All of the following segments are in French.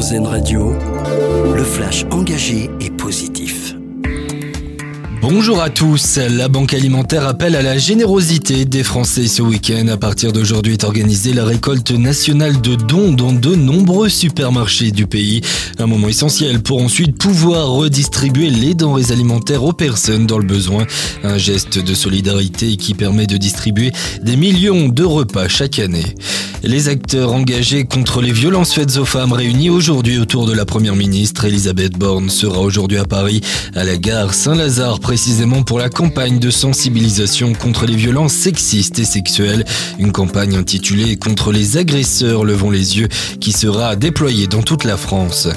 Radio, le flash engagé et positif. Bonjour à tous. La Banque alimentaire appelle à la générosité des Français ce week-end. À partir d'aujourd'hui est organisée la récolte nationale de dons dans de nombreux supermarchés du pays. Un moment essentiel pour ensuite pouvoir redistribuer les denrées alimentaires aux personnes dans le besoin. Un geste de solidarité qui permet de distribuer des millions de repas chaque année. Les acteurs engagés contre les violences faites aux femmes réunis aujourd'hui autour de la première ministre Elisabeth Borne sera aujourd'hui à Paris à la gare Saint-Lazare précisément pour la campagne de sensibilisation contre les violences sexistes et sexuelles. Une campagne intitulée Contre les agresseurs levons les yeux qui sera déployée dans toute la France.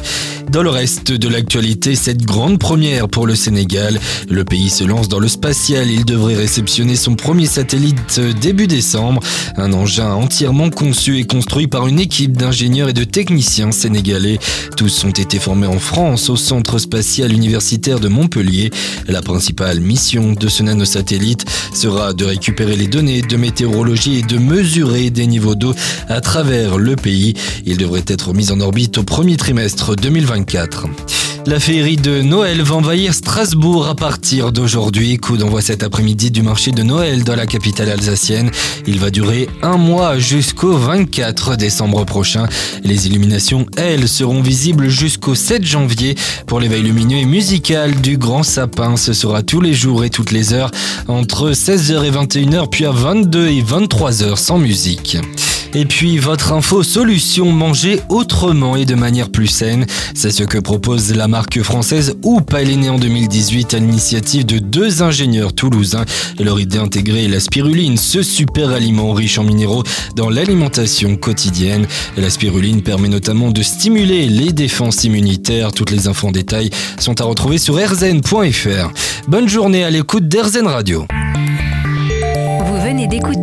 Dans le reste de l'actualité, cette grande première pour le Sénégal. Le pays se lance dans le spatial. Il devrait réceptionner son premier satellite début décembre. Un engin entièrement conçu et construit par une équipe d'ingénieurs et de techniciens sénégalais. Tous ont été formés en France au centre spatial universitaire de Montpellier. La principale mission de ce nanosatellite sera de récupérer les données de météorologie et de mesurer des niveaux d'eau à travers le pays. Il devrait être mis en orbite au premier trimestre 2020. La féerie de Noël va envahir Strasbourg à partir d'aujourd'hui. Coup d'envoi cet après-midi du marché de Noël dans la capitale alsacienne. Il va durer un mois jusqu'au 24 décembre prochain. Les illuminations, elles, seront visibles jusqu'au 7 janvier. Pour l'éveil lumineux et musical du Grand Sapin, ce sera tous les jours et toutes les heures entre 16h et 21h, puis à 22 et 23h sans musique. Et puis votre info solution manger autrement et de manière plus saine, c'est ce que propose la marque française Oup. Elle est née en 2018 à l'initiative de deux ingénieurs toulousains. Leur idée intégrer la spiruline, ce super aliment riche en minéraux dans l'alimentation quotidienne. La spiruline permet notamment de stimuler les défenses immunitaires. Toutes les infos en détail sont à retrouver sur rzn.fr. Bonne journée à l'écoute d'RZN Radio venez d'écouter